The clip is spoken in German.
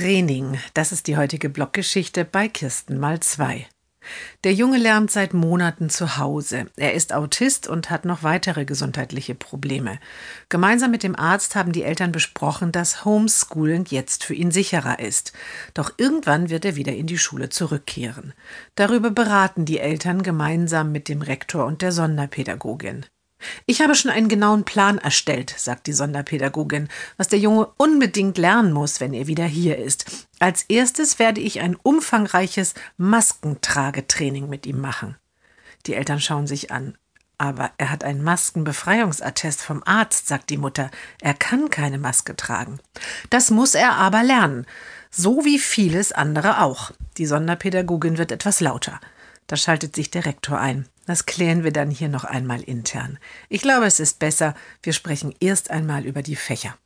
Training. Das ist die heutige Bloggeschichte bei Kirsten mal zwei. Der Junge lernt seit Monaten zu Hause. Er ist Autist und hat noch weitere gesundheitliche Probleme. Gemeinsam mit dem Arzt haben die Eltern besprochen, dass Homeschooling jetzt für ihn sicherer ist. Doch irgendwann wird er wieder in die Schule zurückkehren. Darüber beraten die Eltern gemeinsam mit dem Rektor und der Sonderpädagogin. Ich habe schon einen genauen Plan erstellt, sagt die Sonderpädagogin, was der Junge unbedingt lernen muss, wenn er wieder hier ist. Als erstes werde ich ein umfangreiches Maskentragetraining mit ihm machen. Die Eltern schauen sich an. Aber er hat einen Maskenbefreiungsattest vom Arzt, sagt die Mutter. Er kann keine Maske tragen. Das muss er aber lernen. So wie vieles andere auch. Die Sonderpädagogin wird etwas lauter. Da schaltet sich der Rektor ein. Das klären wir dann hier noch einmal intern. Ich glaube, es ist besser, wir sprechen erst einmal über die Fächer.